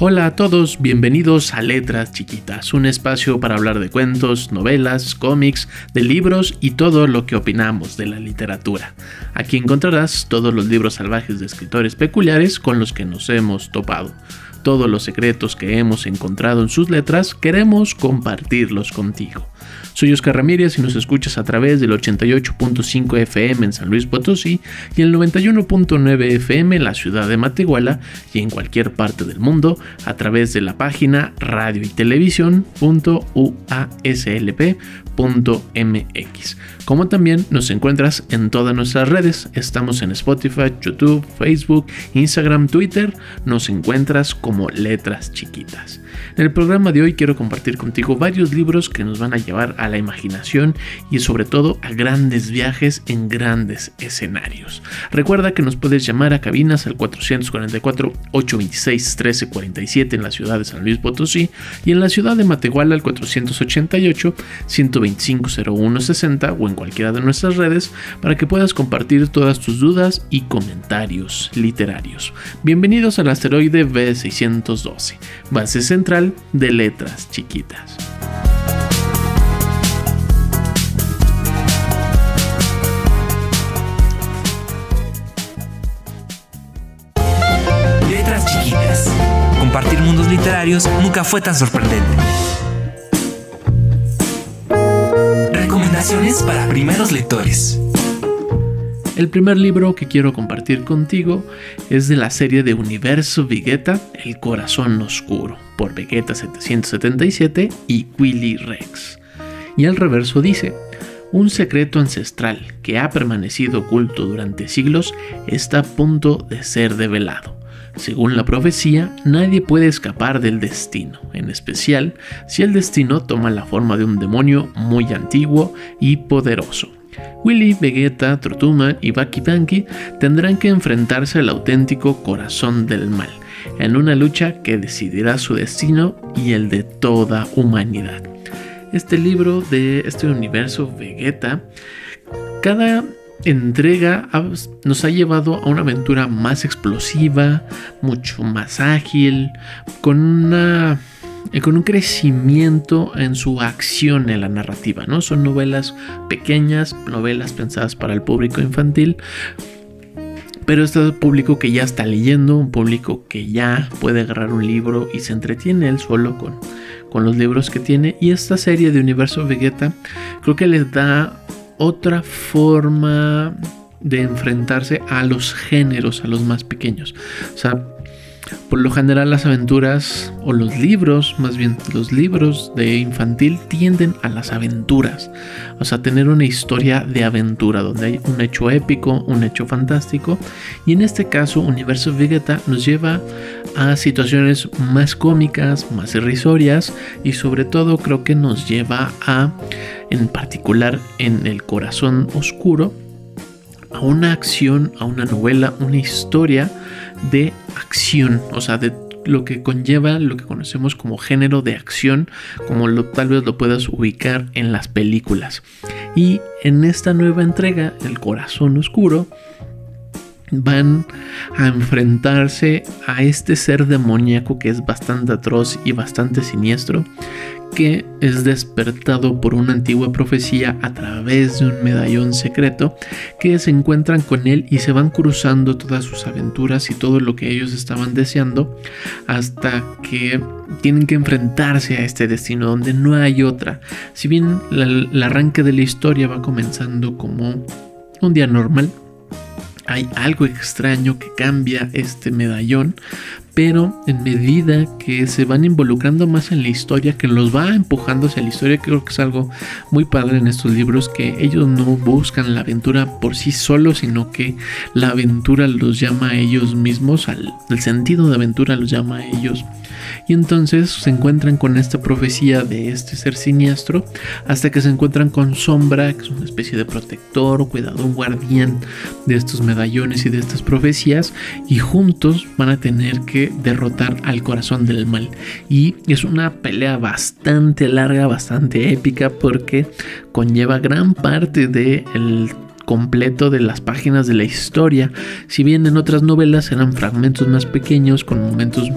Hola a todos, bienvenidos a Letras Chiquitas, un espacio para hablar de cuentos, novelas, cómics, de libros y todo lo que opinamos de la literatura. Aquí encontrarás todos los libros salvajes de escritores peculiares con los que nos hemos topado. Todos los secretos que hemos encontrado en sus letras queremos compartirlos contigo. Soy Oscar Ramírez y nos escuchas a través del 88.5 FM en San Luis Potosí y el 91.9 FM en la ciudad de Matehuala y en cualquier parte del mundo a través de la página radio y Como también nos encuentras en todas nuestras redes, estamos en Spotify, YouTube, Facebook, Instagram, Twitter, nos encuentras como letras chiquitas. En el programa de hoy quiero compartir contigo varios libros que nos van a llevar a la imaginación y sobre todo a grandes viajes en grandes escenarios. Recuerda que nos puedes llamar a cabinas al 444-826-1347 en la ciudad de San Luis Potosí y en la ciudad de Matehuala al 488-125-0160 o en cualquiera de nuestras redes para que puedas compartir todas tus dudas y comentarios literarios. Bienvenidos al asteroide B612, base central de letras chiquitas. Letras chiquitas. Compartir mundos literarios nunca fue tan sorprendente. Recomendaciones para primeros lectores. El primer libro que quiero compartir contigo es de la serie de Universo Vegeta, El Corazón Oscuro, por Vegeta 777 y Willy Rex. Y al reverso dice, un secreto ancestral que ha permanecido oculto durante siglos está a punto de ser develado. Según la profecía, nadie puede escapar del destino, en especial si el destino toma la forma de un demonio muy antiguo y poderoso. Willy, Vegeta, Trotuman y Baki Banky tendrán que enfrentarse al auténtico corazón del mal, en una lucha que decidirá su destino y el de toda humanidad. Este libro de este universo Vegeta, cada entrega nos ha llevado a una aventura más explosiva, mucho más ágil, con una con un crecimiento en su acción en la narrativa, ¿no? Son novelas pequeñas, novelas pensadas para el público infantil, pero este público que ya está leyendo, un público que ya puede agarrar un libro y se entretiene él solo con, con los libros que tiene. Y esta serie de Universo Vegeta creo que les da otra forma de enfrentarse a los géneros, a los más pequeños. O sea, por lo general las aventuras o los libros, más bien los libros de infantil tienden a las aventuras, o sea, tener una historia de aventura donde hay un hecho épico, un hecho fantástico. Y en este caso Universo Vegeta nos lleva a situaciones más cómicas, más irrisorias y sobre todo creo que nos lleva a, en particular en el corazón oscuro, a una acción, a una novela, una historia de acción, o sea, de lo que conlleva lo que conocemos como género de acción, como lo, tal vez lo puedas ubicar en las películas. Y en esta nueva entrega, El Corazón Oscuro, van a enfrentarse a este ser demoníaco que es bastante atroz y bastante siniestro, que es despertado por una antigua profecía a través de un medallón secreto que se encuentran con él y se van cruzando todas sus aventuras y todo lo que ellos estaban deseando hasta que tienen que enfrentarse a este destino donde no hay otra. Si bien el arranque de la historia va comenzando como un día normal, hay algo extraño que cambia este medallón, pero en medida que se van involucrando más en la historia, que los va empujando hacia la historia, creo que es algo muy padre en estos libros, que ellos no buscan la aventura por sí solos, sino que la aventura los llama a ellos mismos, al, el sentido de aventura los llama a ellos. Y entonces se encuentran con esta profecía de este ser siniestro, hasta que se encuentran con Sombra, que es una especie de protector o cuidador, guardián de estos medallones y de estas profecías, y juntos van a tener que derrotar al corazón del mal. Y es una pelea bastante larga, bastante épica, porque conlleva gran parte del completo de las páginas de la historia. Si bien en otras novelas eran fragmentos más pequeños, con momentos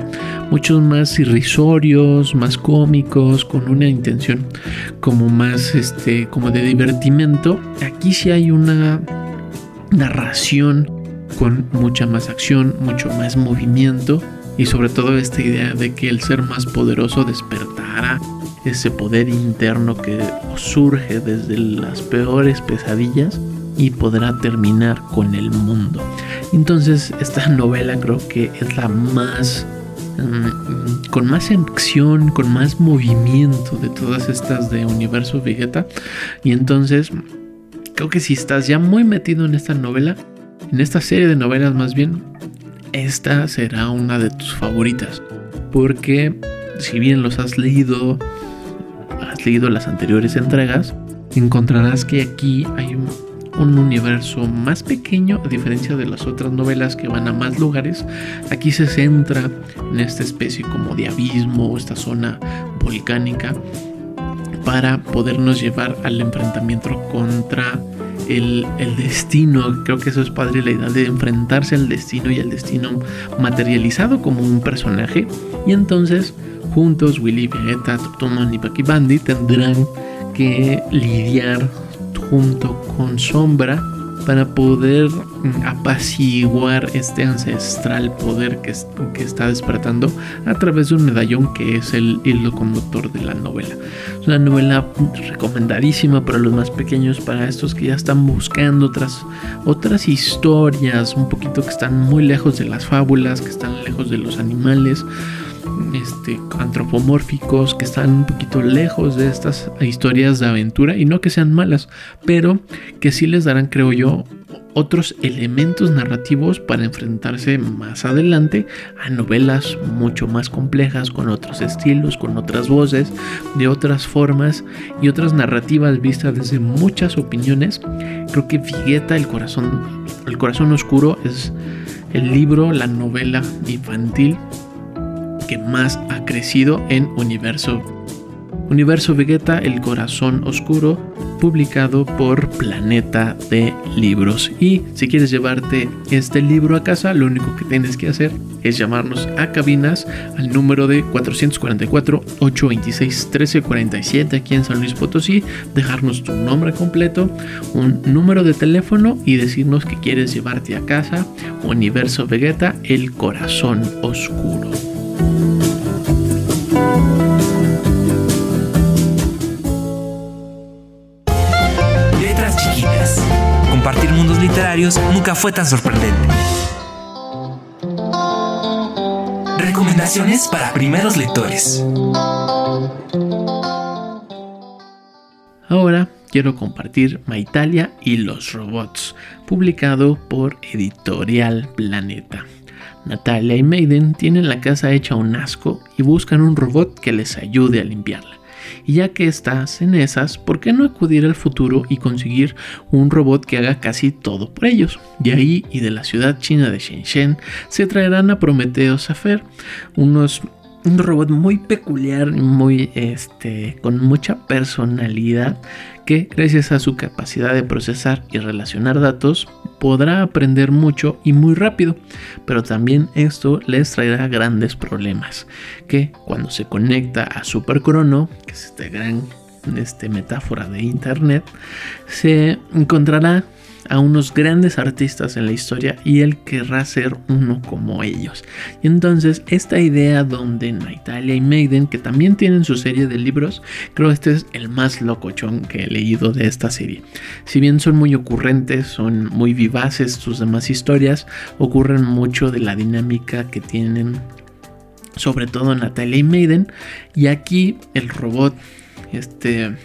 mucho más irrisorios, más cómicos, con una intención como más este, como de divertimento, aquí sí hay una narración con mucha más acción, mucho más movimiento y sobre todo esta idea de que el ser más poderoso despertará ese poder interno que surge desde las peores pesadillas y podrá terminar con el mundo. Entonces esta novela creo que es la más mm, con más acción, con más movimiento de todas estas de Universo Vegeta. Y entonces creo que si estás ya muy metido en esta novela, en esta serie de novelas más bien, esta será una de tus favoritas. Porque si bien los has leído, has leído las anteriores entregas, encontrarás que aquí hay un, universo más pequeño a diferencia de las otras novelas que van a más lugares. Aquí se centra en esta especie como de abismo, esta zona volcánica, para podernos llevar al enfrentamiento contra el, destino. Creo que eso es padre, la idea de enfrentarse al destino y al destino materializado como un personaje. Y entonces, juntos, Willy, Vegeta, Tuptumon y Bucky tendrán que lidiar junto con Sombra para poder mm, apaciguar este ancestral poder que, que, está despertando a través de un medallón que es el hilo conductor de la novela. Es una novela recomendadísima para los más pequeños, para estos que ya están buscando otras, otras historias, un poquito que están muy lejos de las fábulas, que están lejos de los animales este, antropomórficos que están un poquito lejos de estas historias de aventura y no que sean malas, pero que sí les darán, creo yo, otros elementos narrativos para enfrentarse más adelante a novelas mucho más complejas, con otros estilos, con otras voces, de otras formas y otras narrativas vistas desde muchas opiniones. Creo que Figueta, el corazón, el corazón oscuro, es el libro, la novela infantil que más ha crecido en Universo. Universo Vegeta, El Corazón Oscuro, publicado por Planeta de Libros. Y si quieres llevarte este libro a casa, lo único que tienes que hacer es llamarnos a cabinas al número de 444-826-1347 aquí en San Luis Potosí, dejarnos tu nombre completo, un número de teléfono y decirnos que quieres llevarte a casa Universo Vegeta, El Corazón Oscuro. Nunca fue tan sorprendente. Recomendaciones para primeros lectores. Ahora quiero compartir Maitalia y los robots, publicado por Editorial Planeta. Natalia y Maiden tienen la casa hecha un asco y buscan un robot que les ayude a limpiarla. Y ya que estás en esas, ¿por qué no acudir al futuro y conseguir un robot que haga casi todo por ellos? De ahí y de la ciudad china de Shenzhen se traerán a Prometeo Safer, unos un robot muy peculiar, muy este, con mucha personalidad, que gracias a su capacidad de procesar y relacionar datos podrá aprender mucho y muy rápido, pero también esto les traerá grandes problemas, que cuando se conecta a Super Chrono, que es esta gran este, metáfora de internet, se encontrará a unos grandes artistas en la historia y él querrá ser uno como ellos. Y entonces esta idea donde Natalia y Maiden, que también tienen su serie de libros, creo este es el más locochón que he leído de esta serie. Si bien son muy ocurrentes, son muy vivaces sus demás historias, ocurren mucho de la dinámica que tienen sobre todo Natalia y Maiden. Y aquí el robot, este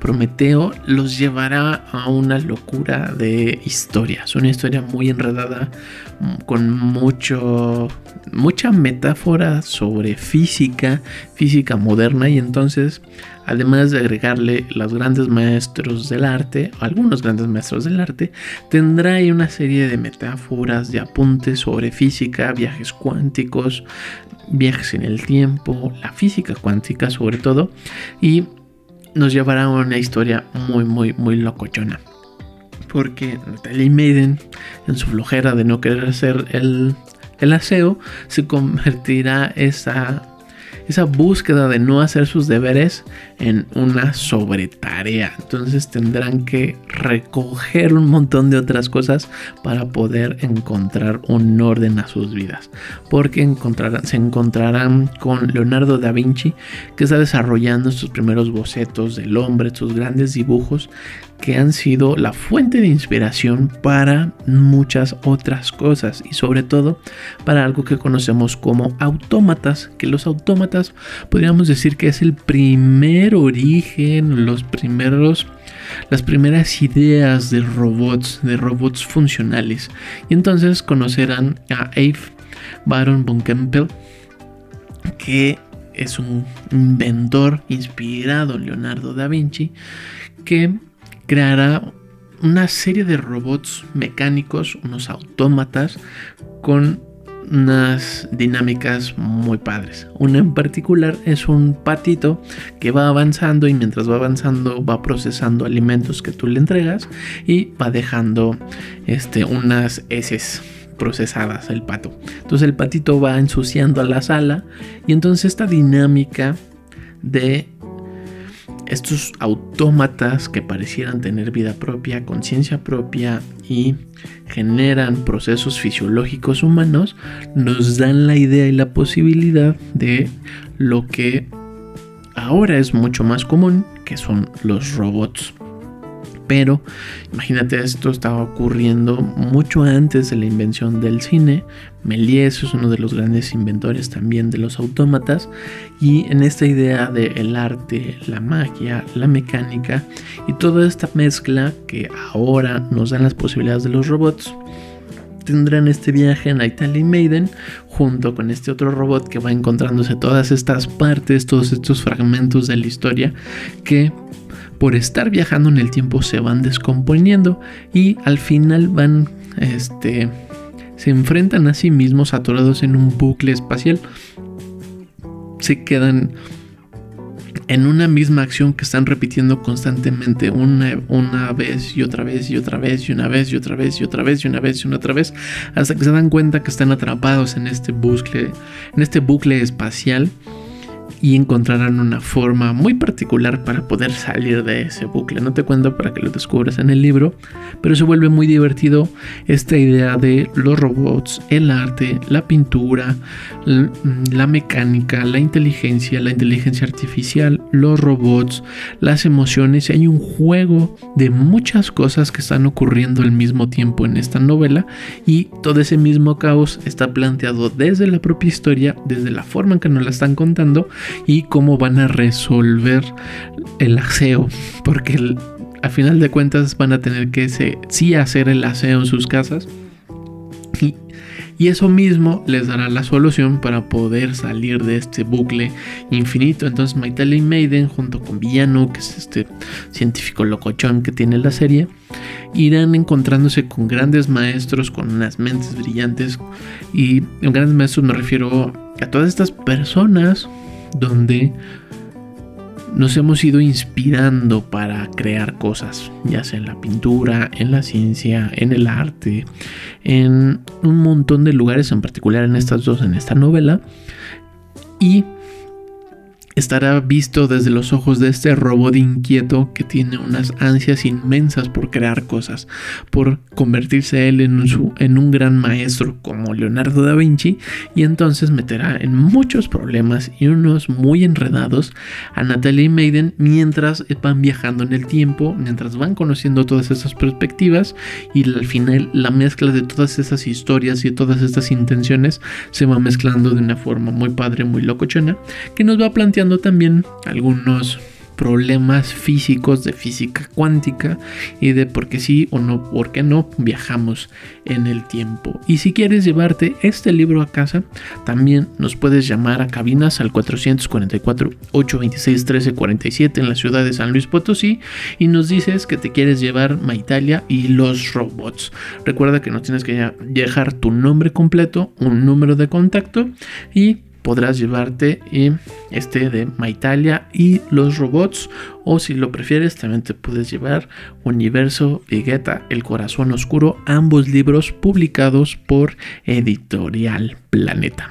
Prometeo, los llevará a una locura de historias. Una historia muy enredada, mm, con mucho, mucha metáfora sobre física, física moderna. Y entonces, además de agregarle los grandes maestros del arte, algunos grandes maestros del arte, tendrá ahí una serie de metáforas, de apuntes sobre física, viajes cuánticos, viajes en el tiempo, la física cuántica sobre todo. Y nos llevará a una historia muy, muy, muy locochona. Porque Natalie Maiden, en su flojera de no querer hacer el, el aseo, se convertirá esa esa búsqueda de no hacer sus deberes en una sobretarea. Entonces tendrán que recoger un montón de otras cosas para poder encontrar un orden a sus vidas. Porque encontrarán, se encontrarán con Leonardo da Vinci, que está desarrollando sus primeros bocetos del hombre, sus grandes dibujos que han sido la fuente de inspiración para muchas otras cosas y sobre todo para algo que conocemos como autómatas, que los autómatas podríamos decir que es el primer origen, los primeros las primeras ideas de robots, de robots funcionales. Y entonces conocerán a Abe Baron von Kempel, que es un inventor inspirado en Leonardo da Vinci, que creará una serie de robots mecánicos, unos autómatas con unas dinámicas muy padres. Una en particular es un patito que va avanzando y mientras va avanzando va procesando alimentos que tú le entregas y va dejando este, unas heces procesadas el pato. Entonces el patito va ensuciando a la sala y entonces esta dinámica de estos autómatas que parecieran tener vida propia, conciencia propia y generan procesos fisiológicos humanos, nos dan la idea y la posibilidad de lo que ahora es mucho más común, que son los robots. Pero imagínate, esto estaba ocurriendo mucho antes de la invención del cine. Méliès es uno de los grandes inventores también de los autómatas. Y en esta idea del arte, la magia, la mecánica y toda esta mezcla que ahora nos dan las posibilidades de los robots, tendrán este viaje en Italy Maiden junto con este otro robot que va encontrándose todas estas partes, todos estos fragmentos de la historia que por estar viajando en el tiempo se van descomponiendo y al final van, este, se enfrentan a sí mismos atorados en un bucle espacial. Se quedan en una misma acción que están repitiendo constantemente una, una, vez y otra vez y otra vez y una vez y otra vez y otra vez y una vez y una otra vez hasta que se dan cuenta que están atrapados en este bucle en este bucle espacial y encontrarán una forma muy particular para poder salir de ese bucle. No te cuento para que lo descubras en el libro, pero se vuelve muy divertido esta idea de los robots, el arte, la pintura, la mecánica, la inteligencia, la inteligencia artificial, los robots, las emociones. Hay un juego de muchas cosas que están ocurriendo al mismo tiempo en esta novela y todo ese mismo caos está planteado desde la propia historia, desde la forma en que nos la están contando y cómo van a resolver el aseo, porque a final de cuentas van a tener que sí hacer el aseo en sus casas. Y, eso mismo les dará la solución para poder salir de este bucle infinito. Entonces Maitale Maiden junto con Villano, que es este científico locochón que tiene la serie, irán encontrándose con grandes maestros, con unas mentes brillantes. Y en grandes maestros me refiero a todas estas personas donde nos hemos ido inspirando para crear cosas, ya sea en la pintura, en la ciencia, en el arte, en un montón de lugares, en particular en estas dos, en esta novela. Y estará visto desde los ojos de este robot inquieto que tiene unas ansias inmensas por crear cosas, por convertirse él en, un gran maestro como Leonardo da Vinci y entonces meterá en muchos problemas y unos muy enredados a Natalie Maiden mientras van viajando en el tiempo, mientras van conociendo todas esas perspectivas y al final la mezcla de todas esas historias y todas estas intenciones se va mezclando de una forma muy padre, muy locochona, que nos va a plantear también algunos problemas físicos de física cuántica y de por qué sí o no, por qué no viajamos en el tiempo. Y si quieres llevarte este libro a casa, también nos puedes llamar a cabinas al 444-826-1347 en la ciudad de San Luis Potosí y nos dices que te quieres llevar Maitalia y los robots. Recuerda que nos tienes que dejar tu nombre completo, un número de contacto y podrás llevarte este de Maitalia y los robots o si lo prefieres también te puedes llevar Universo Vegeta El Corazón Oscuro ambos libros publicados por Editorial Planeta.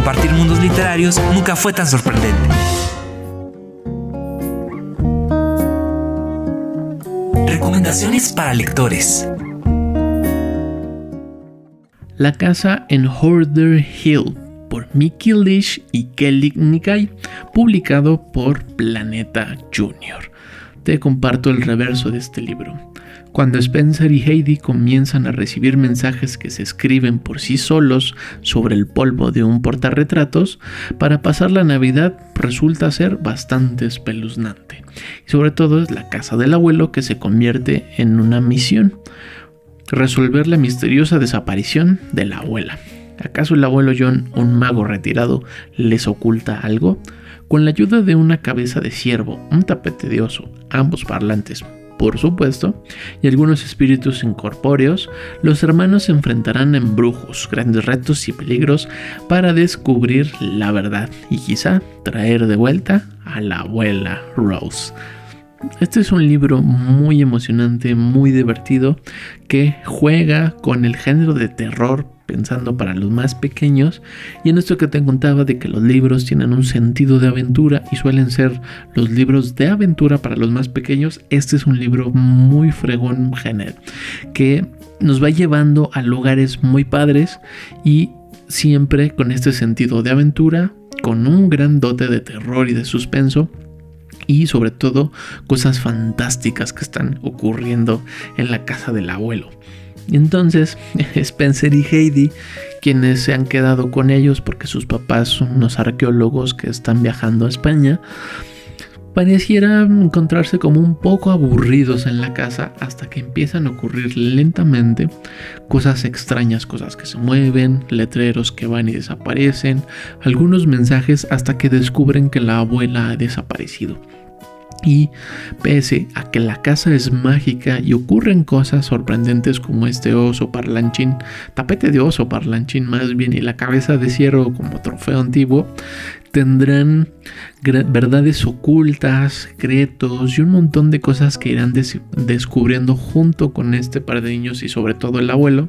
compartir mundos literarios nunca fue tan sorprendente. Recomendaciones para lectores. La casa en Hoarder Hill por Mickey Lish y Kelly Nikai, publicado por Planeta Junior. Te comparto el reverso de este libro. Cuando Spencer y Heidi comienzan a recibir mensajes que se escriben por sí solos sobre el polvo de un portarretratos, para pasar la Navidad resulta ser bastante espeluznante. Y sobre todo es la casa del abuelo que se convierte en una misión. Resolver la misteriosa desaparición de la abuela. ¿Acaso el abuelo John, un mago retirado, les oculta algo? Con la ayuda de una cabeza de ciervo, un tapete de oso, ambos parlantes por supuesto, y algunos espíritus incorpóreos, los hermanos se enfrentarán en brujos, grandes retos y peligros para descubrir la verdad y quizá traer de vuelta a la abuela Rose. Este es un libro muy emocionante, muy divertido, que juega con el género de terror pensando para los más pequeños y en esto que te contaba de que los libros tienen un sentido de aventura y suelen ser los libros de aventura para los más pequeños, este es un libro muy fregón general que nos va llevando a lugares muy padres y siempre con este sentido de aventura, con un gran dote de terror y de suspenso y sobre todo cosas fantásticas que están ocurriendo en la casa del abuelo. Entonces Spencer y Heidi, quienes se han quedado con ellos porque sus papás son unos arqueólogos que están viajando a España, pareciera encontrarse como un poco aburridos en la casa hasta que empiezan a ocurrir lentamente cosas extrañas, cosas que se mueven, letreros que van y desaparecen, algunos mensajes hasta que descubren que la abuela ha desaparecido. Y pese a que la casa es mágica y ocurren cosas sorprendentes como este oso parlanchín, tapete de oso parlanchín más bien y la cabeza de ciervo como trofeo antiguo, tendrán verdades ocultas, secretos y un montón de cosas que irán descubriendo junto con este par de niños y sobre todo el abuelo,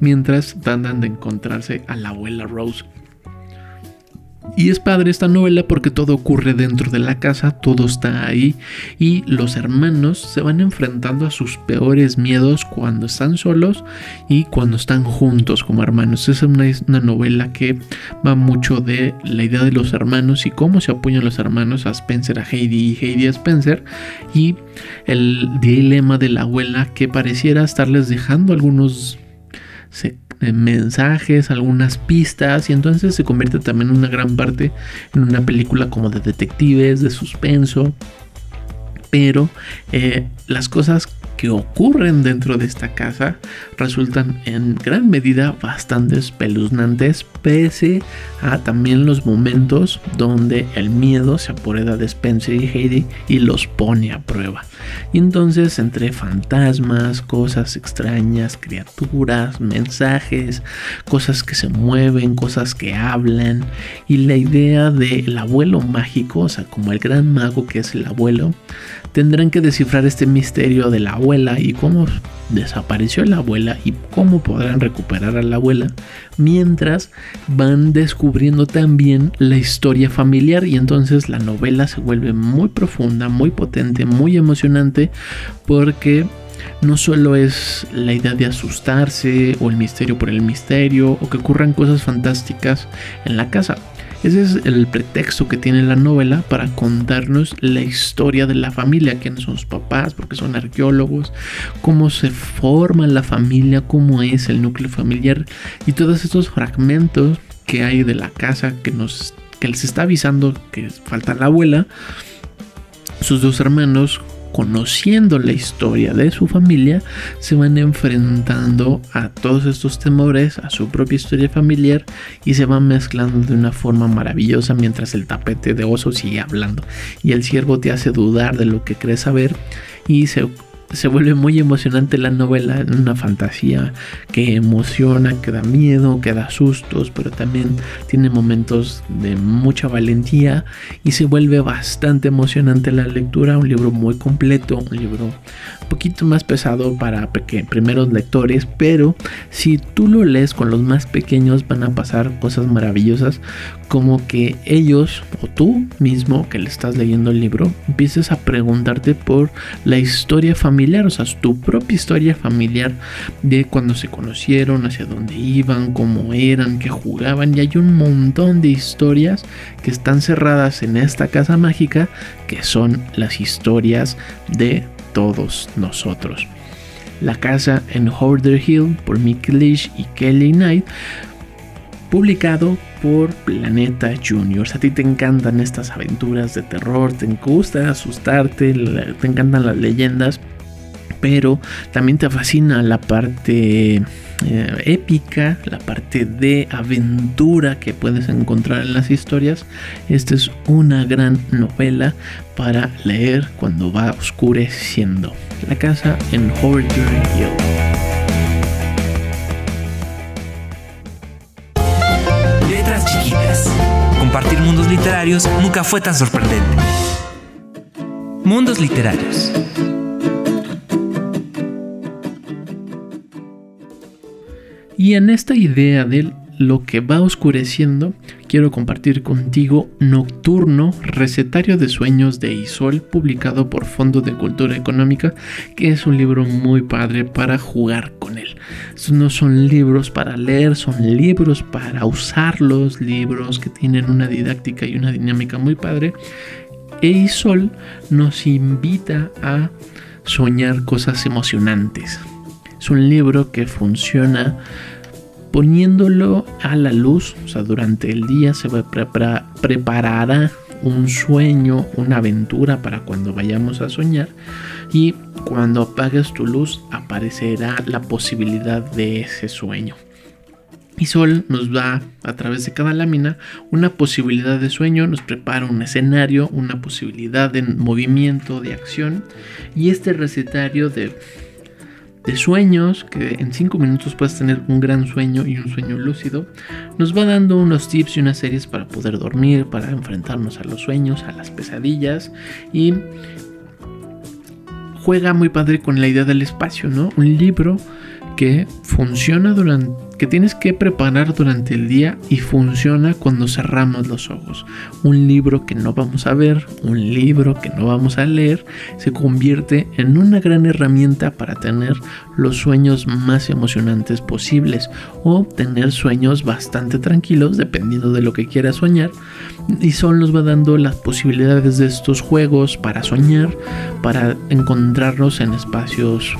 mientras tratan de encontrarse a la abuela Rose. Y es padre esta novela porque todo ocurre dentro de la casa, todo está ahí y los hermanos se van enfrentando a sus peores miedos cuando están solos y cuando están juntos como hermanos. Es una, novela que va mucho de la idea de los hermanos y cómo se apoyan los hermanos a Spencer, a Heidi y Heidi a Spencer y el dilema de la abuela que pareciera estarles dejando algunos mensajes, algunas pistas y entonces se convierte también una gran parte en una película como de detectives, de suspenso. Pero eh, las cosas que ocurren dentro de esta casa resultan en gran medida bastante espeluznantes, pese a también los momentos donde el miedo se apodera de Spencer y Heidi y los pone a prueba. Y entonces entre fantasmas, cosas extrañas, criaturas, mensajes, cosas que se mueven, cosas que hablan y la idea del abuelo mágico, o sea, como el gran mago que es el abuelo, tendrán que descifrar este misterio de la abuela y cómo desapareció la abuela y cómo podrán recuperar a la abuela mientras van descubriendo también la historia familiar. Y entonces la novela se vuelve muy profunda, muy potente, muy emocionante porque no solo es la idea de asustarse o el misterio por el misterio o que ocurran cosas fantásticas en la casa, ese es el pretexto que tiene la novela para contarnos la historia de la familia, quiénes son sus papás, porque son arqueólogos, cómo se forma la familia, cómo es el núcleo familiar y todos estos fragmentos que hay de la casa que nos que les está avisando que falta la abuela, sus dos hermanos conociendo la historia de su familia, se van enfrentando a todos estos temores, a su propia historia familiar y se van mezclando de una forma maravillosa mientras el tapete de oso sigue hablando. Y el ciervo te hace dudar de lo que crees saber y se se vuelve muy emocionante la novela, una fantasía que emociona, que da miedo, que da sustos, pero también tiene momentos de mucha valentía y se vuelve bastante emocionante la lectura, un libro muy completo, un libro poquito más pesado para primeros lectores, pero si tú lo lees con los más pequeños van a pasar cosas maravillosas como que ellos o tú mismo que le estás leyendo el libro empieces a preguntarte por la historia familiar, o sea, tu propia historia familiar de cuando se conocieron, hacia dónde iban, cómo eran, qué jugaban y hay un montón de historias que están cerradas en esta casa mágica que son las historias de todos nosotros. La casa en Horder Hill por Mickey Leach y Kelly Knight publicado por Planeta Juniors. A ti te encantan estas aventuras de terror, te gusta asustarte, te encantan las leyendas, pero también te fascina la parte eh, épica, la parte de aventura que puedes encontrar en las historias. Esta es una gran novela para leer cuando va oscureciendo. La casa en Horder Hill. compartir mundos literarios nunca fue tan sorprendente. Mundos literarios. Y en esta idea del lo que va oscureciendo, quiero compartir contigo Nocturno, recetario de sueños de Isol, publicado por Fondo de Cultura Económica, que es un libro muy padre para jugar con él. no son libros para leer, son libros para usarlos, libros que tienen una didáctica y una dinámica muy padre. E Isol nos invita a soñar cosas emocionantes. Es un libro que funciona poniéndolo a la luz, o sea, durante el día se preparará un sueño, una aventura para cuando vayamos a soñar y cuando apagues tu luz aparecerá la posibilidad de ese sueño. Y Sol nos da a través de cada lámina una posibilidad de sueño, nos prepara un escenario, una posibilidad de movimiento, de acción y este recetario de de sueños, que en 5 minutos puedes tener un gran sueño y un sueño lúcido, nos va dando unos tips y unas series para poder dormir, para enfrentarnos a los sueños, a las pesadillas y juega muy padre con la idea del espacio, ¿no? Un libro que funciona durante que tienes que preparar durante el día y funciona cuando cerramos los ojos. Un libro que no vamos a ver, un libro que no vamos a leer, se convierte en una gran herramienta para tener los sueños más emocionantes posibles o tener sueños bastante tranquilos dependiendo de lo que quieras soñar. Y solo nos va dando las posibilidades de estos juegos para soñar, para encontrarnos en espacios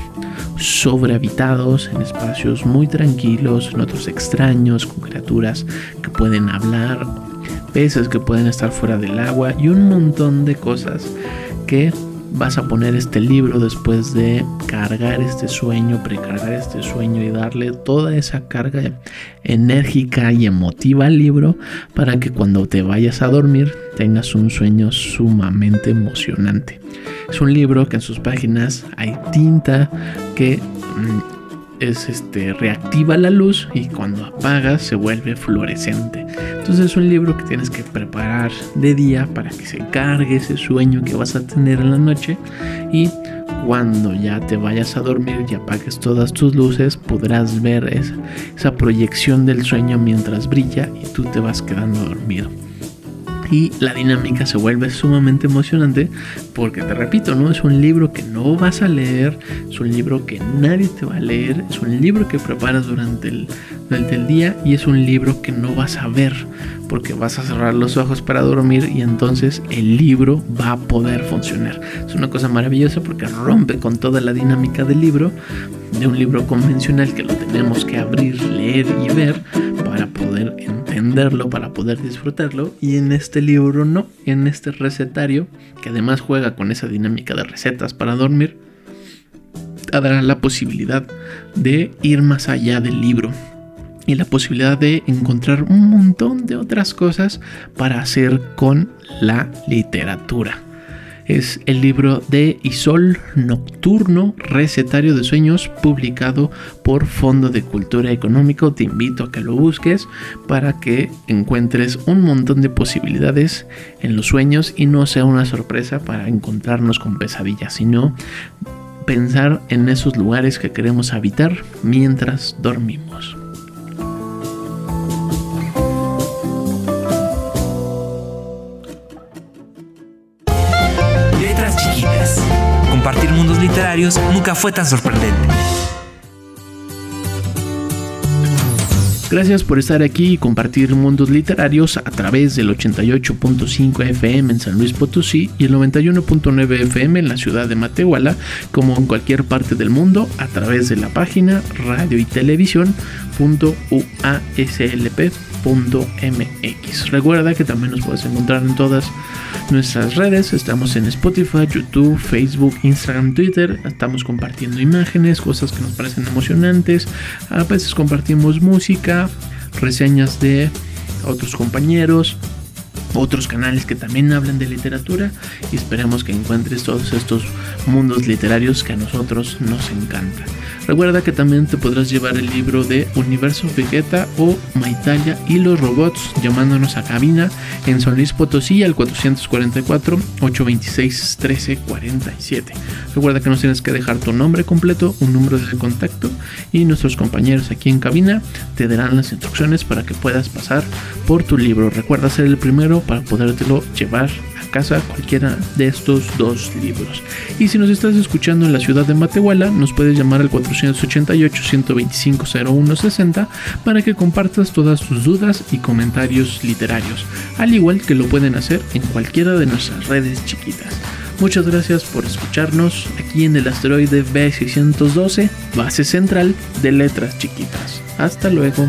sobrehabitados, en espacios muy tranquilos, en otros extraños, con criaturas que pueden hablar, peces que pueden estar fuera del agua y un montón de cosas que vas a poner este libro después de cargar este sueño, precargar este sueño y darle toda esa carga enérgica y emotiva al libro para que cuando te vayas a dormir tengas un sueño sumamente emocionante. Es un libro que en sus páginas hay tinta que mm, es este reactiva la luz y cuando apagas se vuelve fluorescente. Entonces es un libro que tienes que preparar de día para que se cargue ese sueño que vas a tener en la noche y cuando ya te vayas a dormir y apagues todas tus luces podrás ver esa, esa proyección del sueño mientras brilla y tú te vas quedando dormido y la dinámica se vuelve sumamente emocionante porque te repito, no es un libro que no vas a leer, es un libro que nadie te va a leer, es un libro que preparas durante el, durante el día y es un libro que no vas a ver porque vas a cerrar los ojos para dormir y entonces el libro va a poder funcionar. Es una cosa maravillosa porque rompe con toda la dinámica del libro, de un libro convencional que lo tenemos que abrir, leer y ver para poder entenderlo, para poder disfrutarlo. Y en este libro no, en este recetario, que además juega con esa dinámica de recetas para dormir, te dará la posibilidad de ir más allá del libro y la posibilidad de encontrar un montón de otras cosas para hacer con la literatura. Es el libro de Isol Nocturno, Recetario de Sueños, publicado por Fondo de Cultura Económico. Te invito a que lo busques para que encuentres un montón de posibilidades en los sueños y no sea una sorpresa para encontrarnos con pesadillas, sino pensar en esos lugares que queremos habitar mientras dormimos. Nunca fue tan sorprendente. Gracias por estar aquí y compartir mundos literarios a través del 88.5 FM en San Luis Potosí y el 91.9 FM en la ciudad de Matehuala, como en cualquier parte del mundo a través de la página radio y Recuerda que también nos puedes encontrar en todas nuestras redes. Estamos en Spotify, YouTube, Facebook, Instagram, Twitter. Estamos compartiendo imágenes, cosas que nos parecen emocionantes. A veces compartimos música, reseñas de otros compañeros otros canales que también hablan de literatura y esperemos que encuentres todos estos mundos literarios que a nosotros nos encantan. Recuerda que también te podrás llevar el libro de Universo Vegeta o Maitalia y los robots llamándonos a cabina en San Luis Potosí al 444-826-1347. Recuerda que nos tienes que dejar tu nombre completo, un número de contacto y nuestros compañeros aquí en cabina te darán las instrucciones para que puedas pasar por tu libro. Recuerda ser el primero para podértelo llevar casa cualquiera de estos dos libros. Y si nos estás escuchando en la ciudad de Matehuala, nos puedes llamar al 488-125-0160 para que compartas todas tus dudas y comentarios literarios, al igual que lo pueden hacer en cualquiera de nuestras redes chiquitas. Muchas gracias por escucharnos aquí en el asteroide B612, base central de letras chiquitas. Hasta luego.